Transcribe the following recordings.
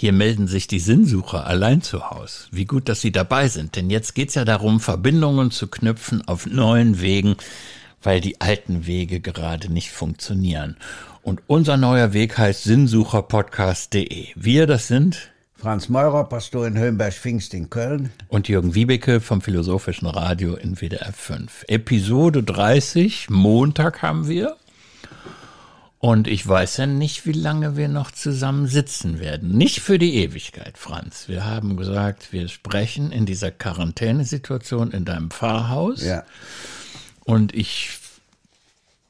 Hier melden sich die Sinnsucher allein zu Haus. Wie gut, dass Sie dabei sind, denn jetzt geht's ja darum, Verbindungen zu knüpfen auf neuen Wegen, weil die alten Wege gerade nicht funktionieren. Und unser neuer Weg heißt sinnsucherpodcast.de. Wir, das sind Franz Meurer, Pastor in Höhenberg-Pfingst in Köln. Und Jürgen Wiebeke vom Philosophischen Radio in WDR 5. Episode 30, Montag haben wir. Und ich weiß ja nicht, wie lange wir noch zusammen sitzen werden. Nicht für die Ewigkeit, Franz. Wir haben gesagt, wir sprechen in dieser Quarantänesituation in deinem Pfarrhaus. Ja. Und ich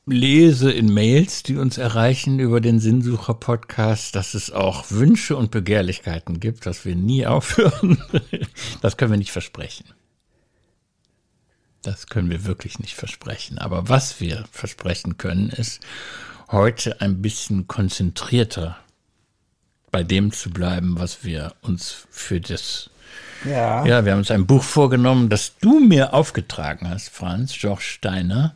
lese in Mails, die uns erreichen über den Sinnsucher-Podcast, dass es auch Wünsche und Begehrlichkeiten gibt, dass wir nie aufhören. Das können wir nicht versprechen. Das können wir wirklich nicht versprechen. Aber was wir versprechen können, ist, heute ein bisschen konzentrierter bei dem zu bleiben, was wir uns für das Ja. ja, wir haben uns ein Buch vorgenommen, das du mir aufgetragen hast, Franz, George Steiner.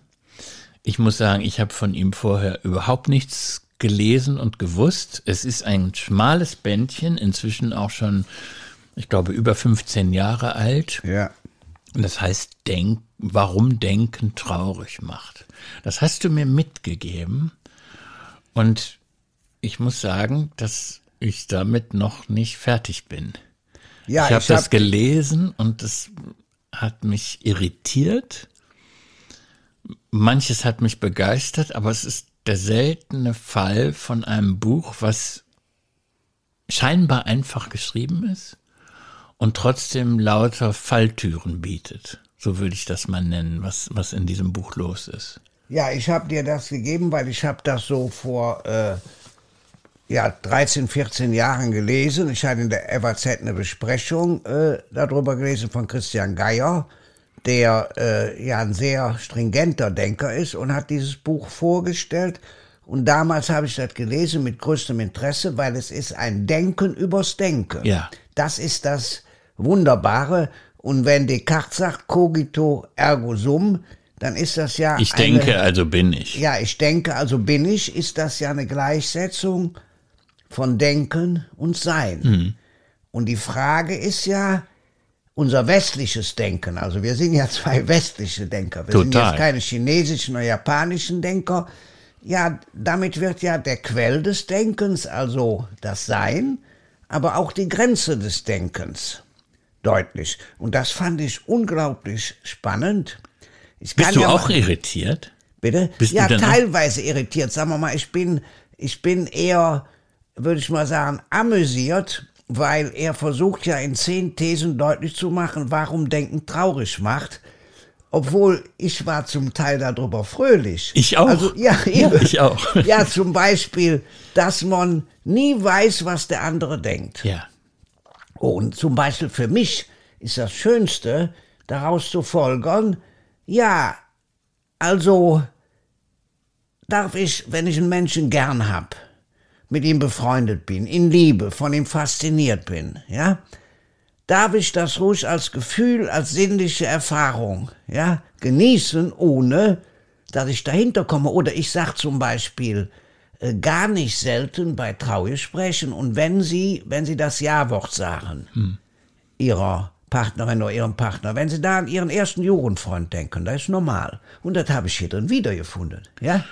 Ich muss sagen, ich habe von ihm vorher überhaupt nichts gelesen und gewusst. Es ist ein schmales Bändchen, inzwischen auch schon, ich glaube, über 15 Jahre alt. Ja. Und das heißt, denk, warum Denken traurig macht. Das hast du mir mitgegeben. Und ich muss sagen, dass ich damit noch nicht fertig bin. Ja, ich habe ich das hab- gelesen und das hat mich irritiert. Manches hat mich begeistert, aber es ist der seltene Fall von einem Buch, was scheinbar einfach geschrieben ist und trotzdem lauter Falltüren bietet. So würde ich das mal nennen, was, was in diesem Buch los ist. Ja, ich habe dir das gegeben, weil ich habe das so vor äh, ja, 13, 14 Jahren gelesen. Ich hatte in der FAZ eine Besprechung äh, darüber gelesen von Christian Geier, der äh, ja ein sehr stringenter Denker ist und hat dieses Buch vorgestellt. Und damals habe ich das gelesen mit größtem Interesse, weil es ist ein Denken übers Denken. Ja. Das ist das Wunderbare. Und wenn Descartes sagt, cogito ergo sum, dann ist das ja Ich eine, denke, also bin ich. ja, ich denke, also bin ich, ist das ja eine Gleichsetzung von Denken und Sein. Mhm. Und die Frage ist ja, unser westliches Denken, also wir sind ja zwei westliche Denker, wir sind Total. jetzt keine chinesischen oder japanischen Denker. Ja, damit wird ja der Quell des Denkens, also das Sein, aber auch die Grenze des Denkens deutlich. Und das fand ich unglaublich spannend. Ich Bist du ja auch mal- irritiert? Bitte? Bist du ja, denn auch- teilweise irritiert. Sagen wir mal, ich bin, ich bin eher, würde ich mal sagen, amüsiert, weil er versucht ja in zehn Thesen deutlich zu machen, warum Denken traurig macht. Obwohl ich war zum Teil darüber fröhlich. Ich auch. Also, ja, Ja, ich auch. Ja, zum Beispiel, dass man nie weiß, was der andere denkt. Ja. Und zum Beispiel für mich ist das Schönste, daraus zu folgern, ja, also darf ich, wenn ich einen Menschen gern hab, mit ihm befreundet bin, in Liebe, von ihm fasziniert bin, ja, darf ich das ruhig als Gefühl, als sinnliche Erfahrung, ja, genießen, ohne dass ich dahinter komme. Oder ich sag zum Beispiel äh, gar nicht selten bei Traugesprächen und wenn Sie, wenn Sie das Ja-Wort sagen, Ihrer Partnerin oder Ihrem Partner, wenn Sie da an Ihren ersten Jugendfreund denken, das ist normal. Und das habe ich hier drin wiedergefunden, ja.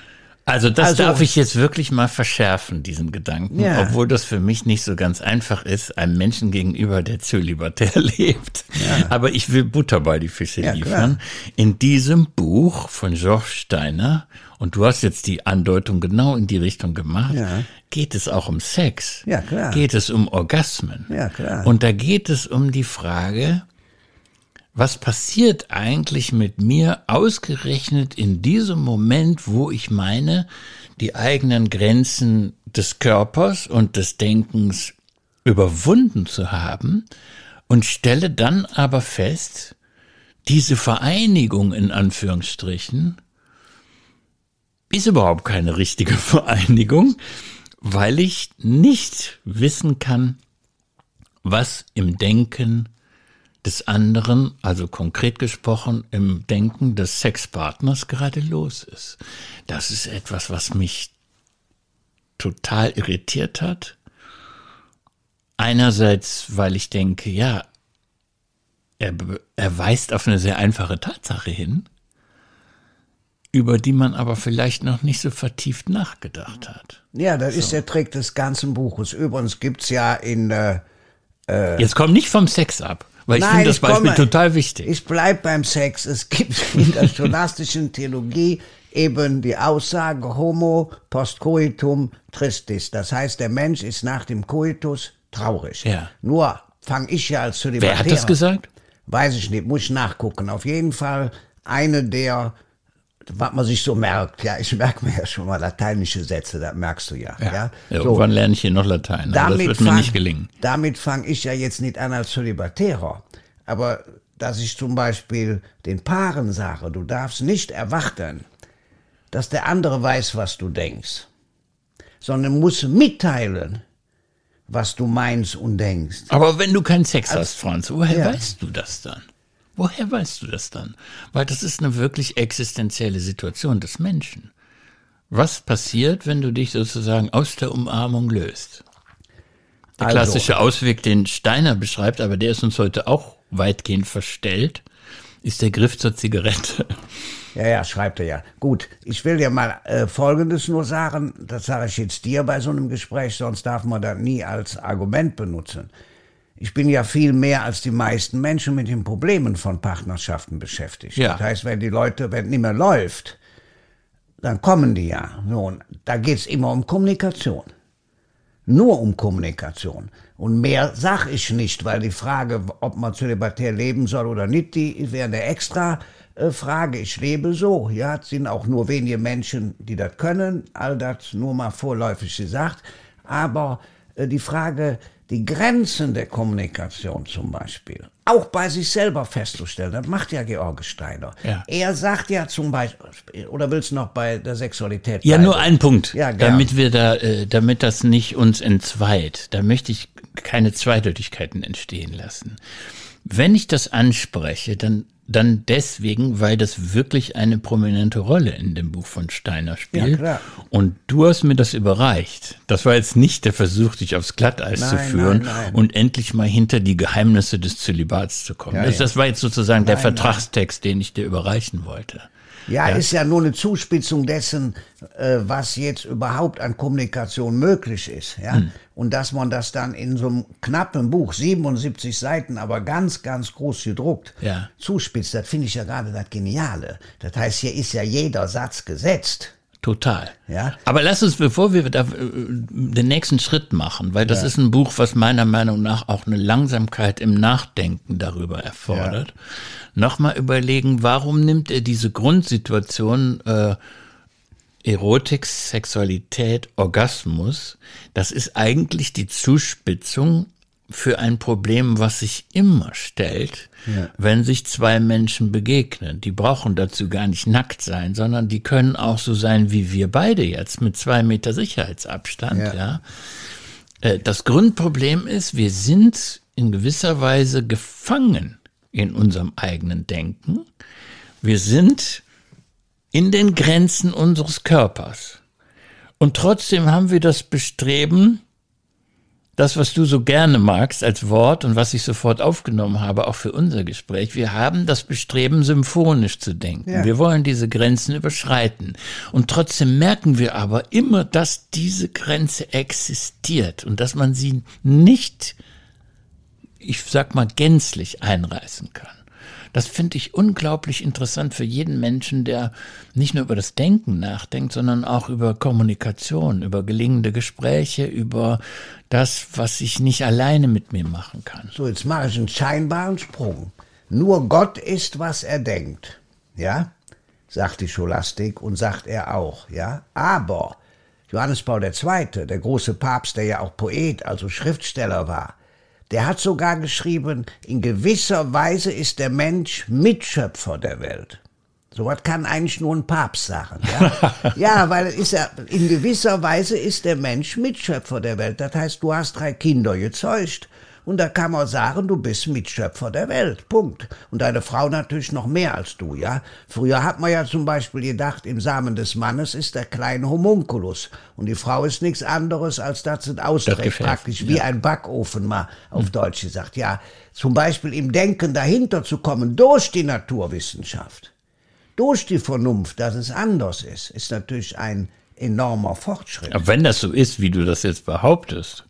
Also das Also- darf ich jetzt wirklich mal verschärfen, diesen Gedanken, Ja. obwohl das für mich nicht so ganz einfach ist, einem Menschen gegenüber, der zölibatär lebt. Aber ich will Butter bei die Fische Ja, liefern. In diesem Buch von George Steiner, und du hast jetzt die Andeutung genau in die Richtung gemacht, Ja. geht es auch um Sex. Ja, klar. Geht es um Orgasmen. Ja, klar. Und da geht es um die Frage, was passiert eigentlich mit mir ausgerechnet in diesem Moment, wo ich meine, die eigenen Grenzen des Körpers und des Denkens überwunden zu haben und stelle dann aber fest, diese Vereinigung in Anführungsstrichen ist überhaupt keine richtige Vereinigung, weil ich nicht wissen kann, was im Denken des anderen, also konkret gesprochen im Denken des Sexpartners gerade los ist. Das ist etwas, was mich total irritiert hat. einerseits, weil ich denke, ja, er, er weist auf eine sehr einfache Tatsache hin, über die man aber vielleicht noch nicht so vertieft nachgedacht hat. Ja, das so. ist der Trick des ganzen Buches. Übrigens gibt's ja in äh, äh Jetzt komm nicht vom Sex ab. Weil ich finde das Beispiel komme, total wichtig. Ich bleib beim Sex. Es gibt in der scholastischen Theologie eben die Aussage Homo post coitum tristis. Das heißt, der Mensch ist nach dem Coitus traurig. Ja. Nur fange ich ja als zu Wer hat das gesagt? Weiß ich nicht, muss ich nachgucken. Auf jeden Fall eine der was man sich so merkt. Ja, ich merke mir ja schon mal lateinische Sätze, das merkst du ja. Ja, ja? so. Irgendwann lerne ich hier noch Latein, aber das wird mir nicht gelingen. Damit fange ich ja jetzt nicht an als Zölibatärer. Aber dass ich zum Beispiel den Paaren sage, du darfst nicht erwarten, dass der andere weiß, was du denkst, sondern muss mitteilen, was du meinst und denkst. Aber wenn du keinen Sex als, hast, Franz, woher ja. weißt du das dann? Woher weißt du das dann? Weil das ist eine wirklich existenzielle Situation des Menschen. Was passiert, wenn du dich sozusagen aus der Umarmung löst? Der also, klassische Ausweg, den Steiner beschreibt, aber der ist uns heute auch weitgehend verstellt, ist der Griff zur Zigarette. Ja, ja, schreibt er ja. Gut, ich will dir mal äh, Folgendes nur sagen, das sage ich jetzt dir bei so einem Gespräch, sonst darf man das nie als Argument benutzen. Ich bin ja viel mehr als die meisten Menschen mit den Problemen von Partnerschaften beschäftigt. Ja. Das heißt, wenn die Leute, wenn nicht mehr läuft, dann kommen die ja. Nun, da geht's immer um Kommunikation. Nur um Kommunikation. Und mehr sag ich nicht, weil die Frage, ob man zölibatär leben soll oder nicht, die wäre eine extra äh, Frage. Ich lebe so. Ja, es sind auch nur wenige Menschen, die das können. All das nur mal vorläufig gesagt. Aber die Frage, die Grenzen der Kommunikation zum Beispiel, auch bei sich selber festzustellen. Das macht ja George Steiner. Ja. Er sagt ja zum Beispiel, oder willst du noch bei der Sexualität? Ja, bleiben? nur ein Punkt, ja, damit wir da, äh, damit das nicht uns entzweit. Da möchte ich keine Zweideutigkeiten entstehen lassen. Wenn ich das anspreche, dann dann deswegen, weil das wirklich eine prominente Rolle in dem Buch von Steiner spielt. Ja, klar. Und du hast mir das überreicht. Das war jetzt nicht der Versuch, dich aufs Glatteis nein, zu führen nein, nein. und endlich mal hinter die Geheimnisse des Zölibats zu kommen. Ja, das, das, war jetzt sozusagen der Vertragstext, den ich dir überreichen wollte. Ja, ja, ist ja nur eine Zuspitzung dessen, äh, was jetzt überhaupt an Kommunikation möglich ist. Ja? Hm. Und dass man das dann in so einem knappen Buch, 77 Seiten, aber ganz, ganz groß gedruckt, ja. zuspitzt, das finde ich ja gerade das Geniale. Das heißt, hier ist ja jeder Satz gesetzt. Total. Ja. Aber lass uns, bevor wir da, äh, den nächsten Schritt machen, weil das ja. ist ein Buch, was meiner Meinung nach auch eine Langsamkeit im Nachdenken darüber erfordert, ja. nochmal überlegen, warum nimmt er diese Grundsituation äh, Erotik, Sexualität, Orgasmus, das ist eigentlich die Zuspitzung für ein Problem, was sich immer stellt, ja. wenn sich zwei Menschen begegnen. Die brauchen dazu gar nicht nackt sein, sondern die können auch so sein wie wir beide jetzt mit zwei Meter Sicherheitsabstand. Ja. ja. Äh, das Grundproblem ist, wir sind in gewisser Weise gefangen in unserem eigenen Denken. Wir sind in den Grenzen unseres Körpers. Und trotzdem haben wir das Bestreben, das, was du so gerne magst als Wort und was ich sofort aufgenommen habe, auch für unser Gespräch, wir haben das Bestreben, symphonisch zu denken. Ja. Wir wollen diese Grenzen überschreiten. Und trotzdem merken wir aber immer, dass diese Grenze existiert und dass man sie nicht, ich sag mal, gänzlich einreißen kann. Das finde ich unglaublich interessant für jeden Menschen, der nicht nur über das Denken nachdenkt, sondern auch über Kommunikation, über gelingende Gespräche, über das, was ich nicht alleine mit mir machen kann. So, jetzt mache ich einen scheinbaren Sprung. Nur Gott ist, was er denkt. Ja? Sagt die Scholastik und sagt er auch. Ja? Aber Johannes Paul II., der große Papst, der ja auch Poet, also Schriftsteller war, der hat sogar geschrieben, in gewisser Weise ist der Mensch Mitschöpfer der Welt. So was kann eigentlich nur ein Papst sagen. Ja, ja weil ist ja, in gewisser Weise ist der Mensch Mitschöpfer der Welt. Das heißt, du hast drei Kinder gezeugt Und da kann man sagen, du bist Mitschöpfer der Welt. Punkt. Und deine Frau natürlich noch mehr als du, ja. Früher hat man ja zum Beispiel gedacht, im Samen des Mannes ist der kleine Homunculus. Und die Frau ist nichts anderes, als dass es austrägt, praktisch wie ein Backofen mal auf hm. Deutsch gesagt. Ja, zum Beispiel im Denken dahinter zu kommen durch die Naturwissenschaft, durch die Vernunft, dass es anders ist, ist natürlich ein enormer Fortschritt. Aber wenn das so ist, wie du das jetzt behauptest,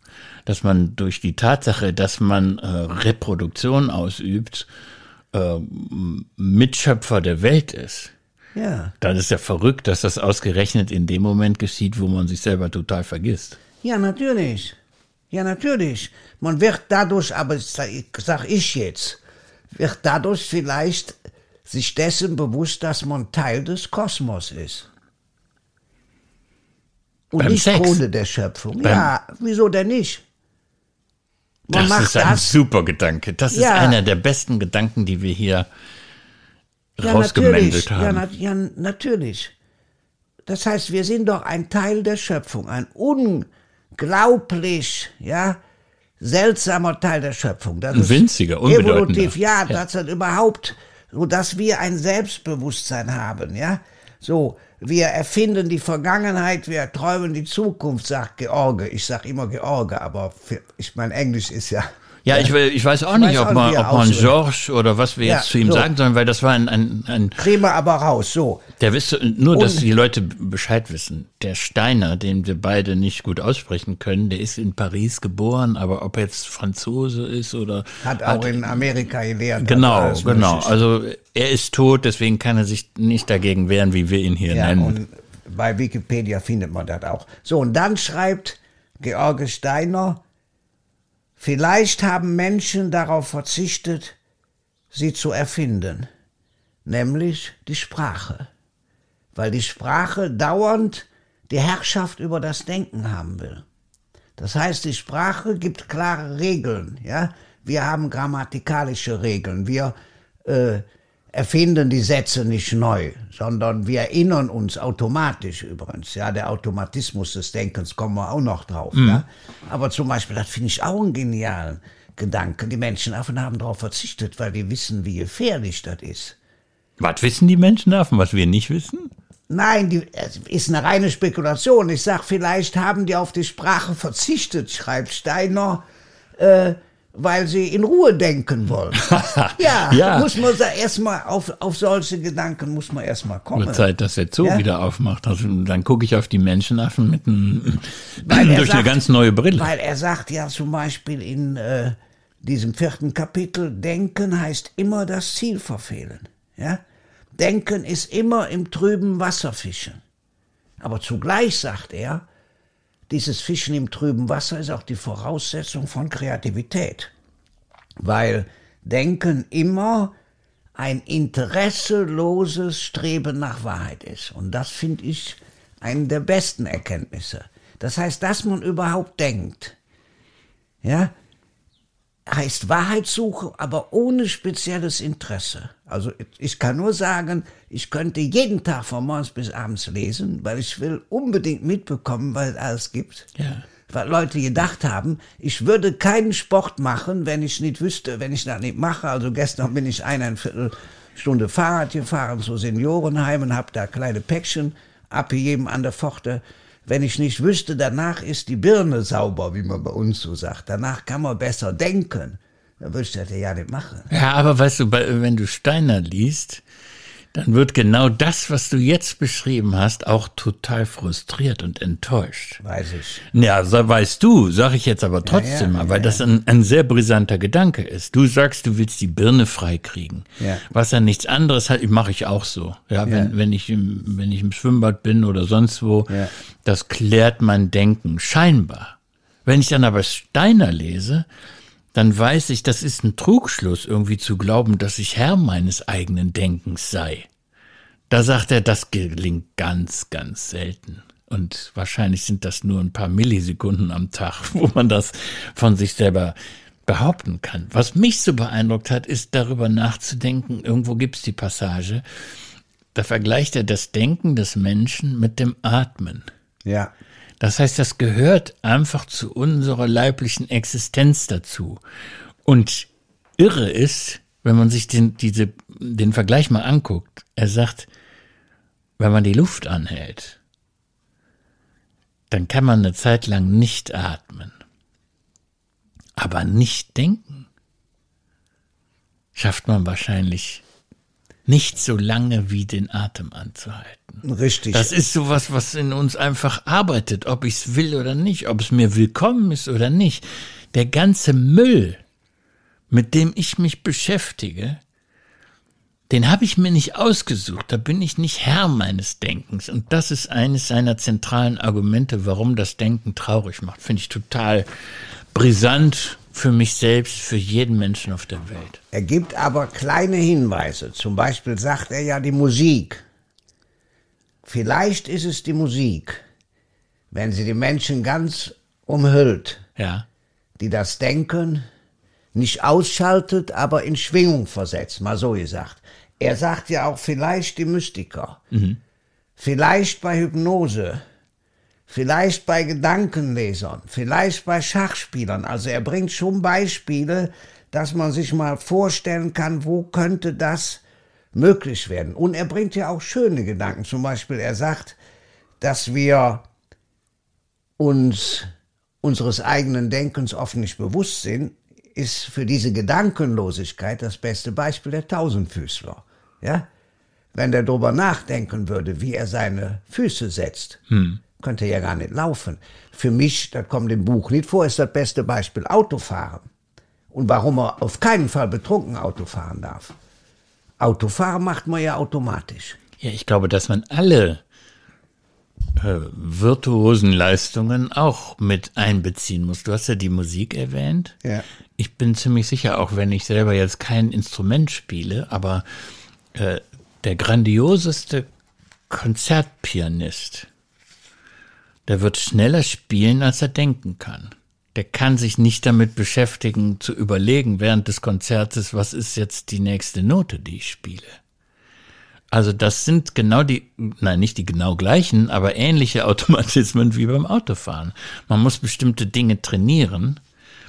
dass man durch die Tatsache, dass man äh, Reproduktion ausübt, äh, Mitschöpfer der Welt ist, ja. dann ist ja verrückt, dass das ausgerechnet in dem Moment geschieht, wo man sich selber total vergisst. Ja, natürlich. Ja, natürlich. Man wird dadurch, aber sag ich jetzt, wird dadurch vielleicht sich dessen bewusst, dass man Teil des Kosmos ist. Und Beim nicht Sex. Krone der Schöpfung. Beim ja, wieso denn nicht? Man das ist ein das. super Gedanke. Das ja. ist einer der besten Gedanken, die wir hier ja, rausgemeldet haben. Ja, na, ja, natürlich. Das heißt, wir sind doch ein Teil der Schöpfung, ein unglaublich, ja, seltsamer Teil der Schöpfung. Das ein winziger, unbedeutender. Evolutiv, ja, ja. das hat überhaupt, so dass wir ein Selbstbewusstsein haben, ja. So, wir erfinden die Vergangenheit, wir träumen die Zukunft, sagt George. Ich sag immer George, aber für, ich mein Englisch ist ja ja, ich, ich weiß auch ich nicht, weiß ob, man, ob man Georges oder was wir jetzt zu ihm so. sagen sollen, weil das war ein. ein, ein Kriegen wir aber raus, so. Der wisse, nur, dass die Leute Bescheid wissen. Der Steiner, den wir beide nicht gut aussprechen können, der ist in Paris geboren, aber ob er jetzt Franzose ist oder. Hat auch hat, in Amerika gelehrt. Genau, genau. Also er ist tot, deswegen kann er sich nicht dagegen wehren, wie wir ihn hier ja, nennen. Und bei Wikipedia findet man das auch. So, und dann schreibt George Steiner, Vielleicht haben Menschen darauf verzichtet, sie zu erfinden, nämlich die Sprache, weil die Sprache dauernd die Herrschaft über das Denken haben will. Das heißt, die Sprache gibt klare Regeln, ja. Wir haben grammatikalische Regeln, wir äh, erfinden die Sätze nicht neu, sondern wir erinnern uns automatisch übrigens. Ja, der Automatismus des Denkens kommen wir auch noch drauf. Mhm. Ja? Aber zum Beispiel, das finde ich auch einen genialen Gedanken. Die Menschenaffen haben darauf verzichtet, weil die wissen, wie gefährlich das ist. Was wissen die Menschenaffen, was wir nicht wissen? Nein, die, es ist eine reine Spekulation. Ich sag, vielleicht haben die auf die Sprache verzichtet, schreibt Steiner. Äh, weil sie in Ruhe denken wollen. ja, ja, muss man erstmal auf, auf solche Gedanken muss man erstmal kommen. Wird Zeit, dass der Zoo ja? wieder aufmacht. Also, dann gucke ich auf die Menschenaffen mit einem, durch sagt, eine ganz neue Brille. Weil er sagt ja zum Beispiel in äh, diesem vierten Kapitel, Denken heißt immer das Ziel verfehlen. Ja? Denken ist immer im trüben Wasser fischen. Aber zugleich sagt er, dieses Fischen im trüben Wasser ist auch die Voraussetzung von Kreativität, weil Denken immer ein interesseloses Streben nach Wahrheit ist. Und das finde ich eine der besten Erkenntnisse. Das heißt, dass man überhaupt denkt, ja, heißt Wahrheitssuche, aber ohne spezielles Interesse. Also ich kann nur sagen, ich könnte jeden Tag von morgens bis abends lesen, weil ich will unbedingt mitbekommen, was es alles gibt. Ja. Weil Leute gedacht haben, ich würde keinen Sport machen, wenn ich nicht wüsste, wenn ich das nicht mache. Also gestern bin ich eineinviertel Stunde Fahrrad gefahren zu Seniorenheimen, habe da kleine Päckchen abgegeben an der Pforte wenn ich nicht wüsste, danach ist die Birne sauber, wie man bei uns so sagt. Danach kann man besser denken. Dann würde ich das ja nicht machen. Ja, aber weißt du, wenn du Steiner liest, dann wird genau das, was du jetzt beschrieben hast, auch total frustriert und enttäuscht. Weiß ich. Ja, so weißt du, sag ich jetzt aber trotzdem ja, ja, mal, weil ja, das ein, ein, sehr brisanter Gedanke ist. Du sagst, du willst die Birne freikriegen. Ja. Was ja nichts anderes hat, mache ich auch so. Ja, wenn, wenn ich im, wenn ich im Schwimmbad bin oder sonst wo, das klärt mein Denken, scheinbar. Wenn ich dann aber Steiner lese, dann weiß ich, das ist ein Trugschluss, irgendwie zu glauben, dass ich Herr meines eigenen Denkens sei. Da sagt er, das gelingt ganz, ganz selten. Und wahrscheinlich sind das nur ein paar Millisekunden am Tag, wo man das von sich selber behaupten kann. Was mich so beeindruckt hat, ist darüber nachzudenken, irgendwo gibt's die Passage, da vergleicht er das Denken des Menschen mit dem Atmen. Ja. Das heißt, das gehört einfach zu unserer leiblichen Existenz dazu. Und irre ist, wenn man sich den, diese, den Vergleich mal anguckt, er sagt, wenn man die Luft anhält, dann kann man eine Zeit lang nicht atmen. Aber nicht denken schafft man wahrscheinlich nicht so lange wie den Atem anzuhalten. Richtig. Das ist sowas, was in uns einfach arbeitet, ob ich es will oder nicht, ob es mir willkommen ist oder nicht. Der ganze Müll, mit dem ich mich beschäftige, den habe ich mir nicht ausgesucht, da bin ich nicht Herr meines Denkens. Und das ist eines seiner zentralen Argumente, warum das Denken traurig macht. Finde ich total brisant für mich selbst, für jeden Menschen auf der Welt. Er gibt aber kleine Hinweise. Zum Beispiel sagt er ja die Musik. Vielleicht ist es die Musik, wenn sie die Menschen ganz umhüllt, Ja. die das Denken nicht ausschaltet, aber in Schwingung versetzt, mal so gesagt. Er sagt ja auch vielleicht die Mystiker, vielleicht bei Hypnose, vielleicht bei Gedankenlesern, vielleicht bei Schachspielern. Also er bringt schon Beispiele, dass man sich mal vorstellen kann, wo könnte das möglich werden. Und er bringt ja auch schöne Gedanken. Zum Beispiel, er sagt, dass wir uns unseres eigenen Denkens oft nicht bewusst sind, ist für diese Gedankenlosigkeit das beste Beispiel der Tausendfüßler. Ja? Wenn der drüber nachdenken würde, wie er seine Füße setzt, könnte ja gar nicht laufen. Für mich, das kommt im Buch nicht vor, ist das beste Beispiel Autofahren. Und warum er auf keinen Fall betrunken Auto fahren darf. Autofahren macht man ja automatisch. Ja, ich glaube, dass man alle äh, virtuosen Leistungen auch mit einbeziehen muss. Du hast ja die Musik erwähnt. Ja. Ich bin ziemlich sicher, auch wenn ich selber jetzt kein Instrument spiele, aber äh, der grandioseste Konzertpianist, der wird schneller spielen, als er denken kann. Der kann sich nicht damit beschäftigen, zu überlegen während des Konzertes, was ist jetzt die nächste Note, die ich spiele. Also das sind genau die, nein, nicht die genau gleichen, aber ähnliche Automatismen wie beim Autofahren. Man muss bestimmte Dinge trainieren.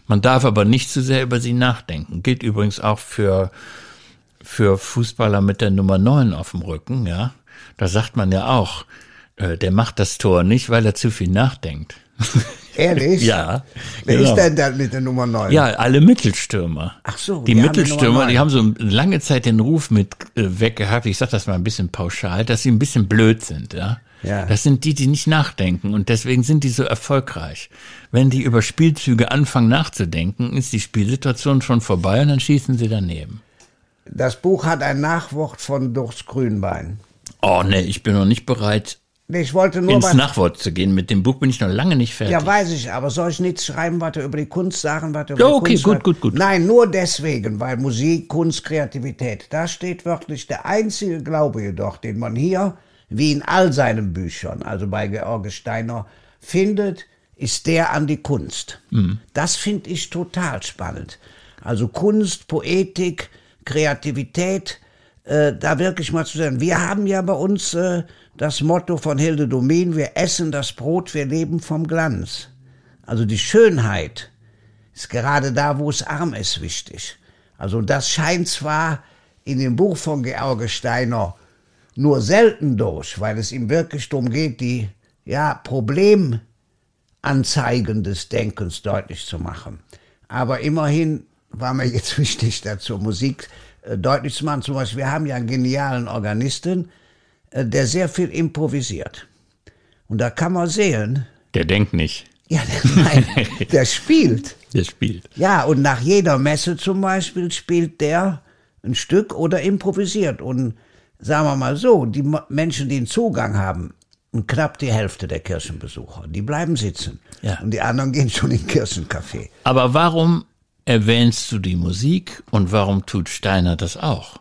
Man darf aber nicht zu sehr über sie nachdenken. Gilt übrigens auch für, für Fußballer mit der Nummer 9 auf dem Rücken, ja. Da sagt man ja auch, der macht das Tor nicht, weil er zu viel nachdenkt. Ehrlich? ja. Wer genau. ist denn da mit der Nummer 9? Ja, alle Mittelstürmer. Ach so, die die haben Mittelstürmer, die haben so lange Zeit den Ruf mit äh, weggehabt. Ich sag das mal ein bisschen pauschal, dass sie ein bisschen blöd sind, ja. Ja. Das sind die, die nicht nachdenken und deswegen sind die so erfolgreich. Wenn die über Spielzüge anfangen nachzudenken, ist die Spielsituation schon vorbei und dann schießen sie daneben. Das Buch hat ein Nachwort von Durchs Grünbein. Oh nee, ich bin noch nicht bereit, Ich wollte nur ins was. Nachwort zu gehen. Mit dem Buch bin ich noch lange nicht fertig. Ja, weiß ich, aber soll ich nichts schreiben, was über die Kunst sagen, was über Ja, die okay, Kunst gut, gut, gut. Nein, nur deswegen, weil Musik, Kunst, Kreativität, da steht wirklich der einzige Glaube jedoch, den man hier, wie in all seinen Büchern, also bei George Steiner, findet, ist der an die Kunst. Mhm. Das finde ich total spannend. Also Kunst, Poetik, Kreativität, äh, da wirklich mal zu sein. Wir haben ja bei uns äh, das Motto von Hilde Domin, wir essen das Brot, wir leben vom Glanz. Also die Schönheit ist gerade da, wo es arm ist, wichtig. Also das scheint zwar in dem Buch von George Steiner nur selten durch, weil es ihm wirklich darum geht, die ja, Problemanzeigen des Denkens deutlich zu machen. Aber immerhin war mir jetzt wichtig, dazu Musik deutlich zu machen. Zum Beispiel, wir haben ja einen genialen Organisten, äh, der sehr viel improvisiert. Und da kann man sehen, Der denkt nicht, ja, der, nein, der spielt. der spielt. Ja, und nach jeder Messe zum Beispiel spielt der ein Stück oder improvisiert. Und sagen wir mal so, die Menschen, die einen Zugang haben, und knapp die Hälfte der Kirchenbesucher, die bleiben sitzen. Ja. Und die anderen gehen schon in den Kirchencafé. Aber warum erwähnst du die Musik und warum tut Steiner das auch?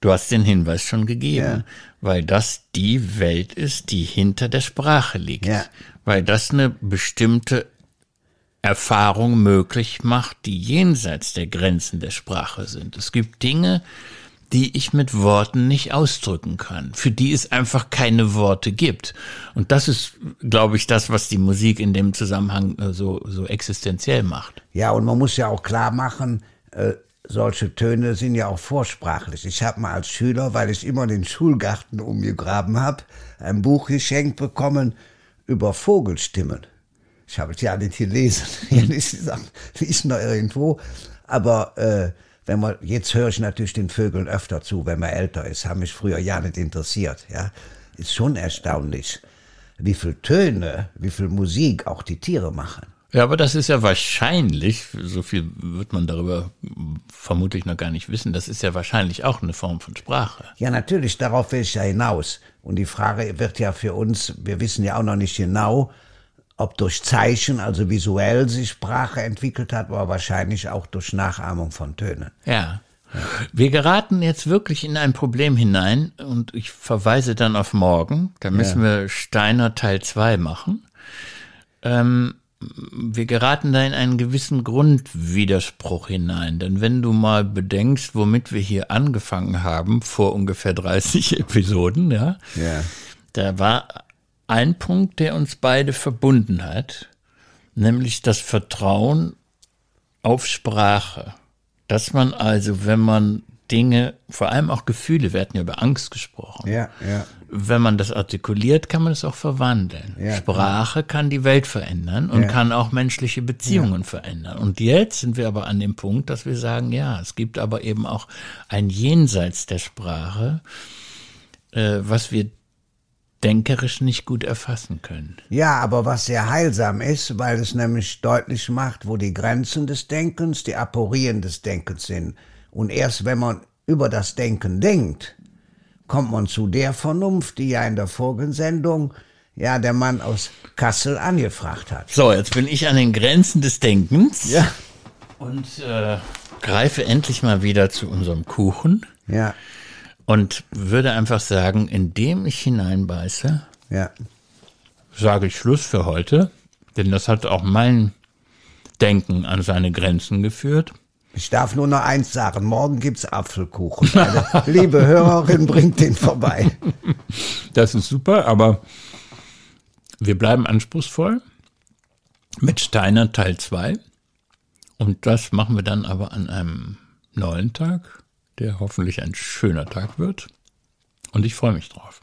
Du hast den Hinweis schon gegeben, Ja. weil das die Welt ist, die hinter der Sprache liegt. Ja. Weil das eine bestimmte Erfahrung möglich macht, die jenseits der Grenzen der Sprache sind. Es gibt Dinge, die ich mit Worten nicht ausdrücken kann, für die es einfach keine Worte gibt. Und das ist, glaube ich, das, was die Musik in dem Zusammenhang äh, so, so existenziell macht. Ja, und man muss ja auch klar machen, äh, solche Töne sind ja auch vorsprachlich. Ich habe mal als Schüler, weil ich immer den Schulgarten umgegraben habe, ein Buch geschenkt bekommen über Vogelstimmen. Ich habe es ja nicht gelesen, gesagt, ist noch irgendwo. Aber äh, wenn man, jetzt höre ich natürlich den Vögeln öfter zu, wenn man älter ist, haben mich früher ja nicht interessiert. Ja, ist schon erstaunlich, wie viel Töne, wie viel Musik auch die Tiere machen. Ja, aber das ist ja wahrscheinlich, so viel wird man darüber vermutlich noch gar nicht wissen, das ist ja wahrscheinlich auch eine Form von Sprache. Ja, natürlich, darauf will ich ja hinaus. Und die Frage wird ja für uns, wir wissen ja auch noch nicht genau, ob durch Zeichen, also visuell sich Sprache entwickelt hat, aber wahrscheinlich auch durch Nachahmung von Tönen. Ja. Wir geraten jetzt wirklich in ein Problem hinein und ich verweise dann auf morgen. Da müssen ja. wir Steiner Teil 2 machen. Ähm, wir geraten da in einen gewissen Grundwiderspruch hinein. Denn wenn du mal bedenkst, womit wir hier angefangen haben, vor ungefähr 30 Episoden, ja, ja. da war ein Punkt, der uns beide verbunden hat, nämlich das Vertrauen auf Sprache. Dass man also, wenn man Dinge, vor allem auch Gefühle, wir hatten ja über Angst gesprochen. Ja, ja. Wenn man das artikuliert, kann man es auch verwandeln. Ja, Sprache kann die Welt verändern und kann auch menschliche Beziehungen verändern. Und jetzt sind wir aber an dem Punkt, dass wir sagen, ja, es gibt aber eben auch ein Jenseits der Sprache, äh, was wir denkerisch nicht gut erfassen können. Ja, aber was sehr heilsam ist, weil es nämlich deutlich macht, wo die Grenzen des Denkens, die Aporien des Denkens sind. Und erst wenn man über das Denken denkt, kommt man zu der Vernunft, die ja in der vorigen Sendung ja der Mann aus Kassel angefragt hat. So, jetzt bin ich an den Grenzen des Denkens. Ja. Und äh, greife endlich mal wieder zu unserem Kuchen. Ja. Und würde einfach sagen, indem ich hineinbeiße, ja. sage ich Schluss für heute. Denn das hat auch mein Denken an seine Grenzen geführt. Ich darf nur noch eins sagen, morgen gibt's Apfelkuchen. Meine liebe Hörerin bringt den vorbei. Das ist super, aber wir bleiben anspruchsvoll mit Steiner Teil 2. Und das machen wir dann aber an einem neuen Tag der hoffentlich ein schöner Tag wird. Und ich freue mich drauf.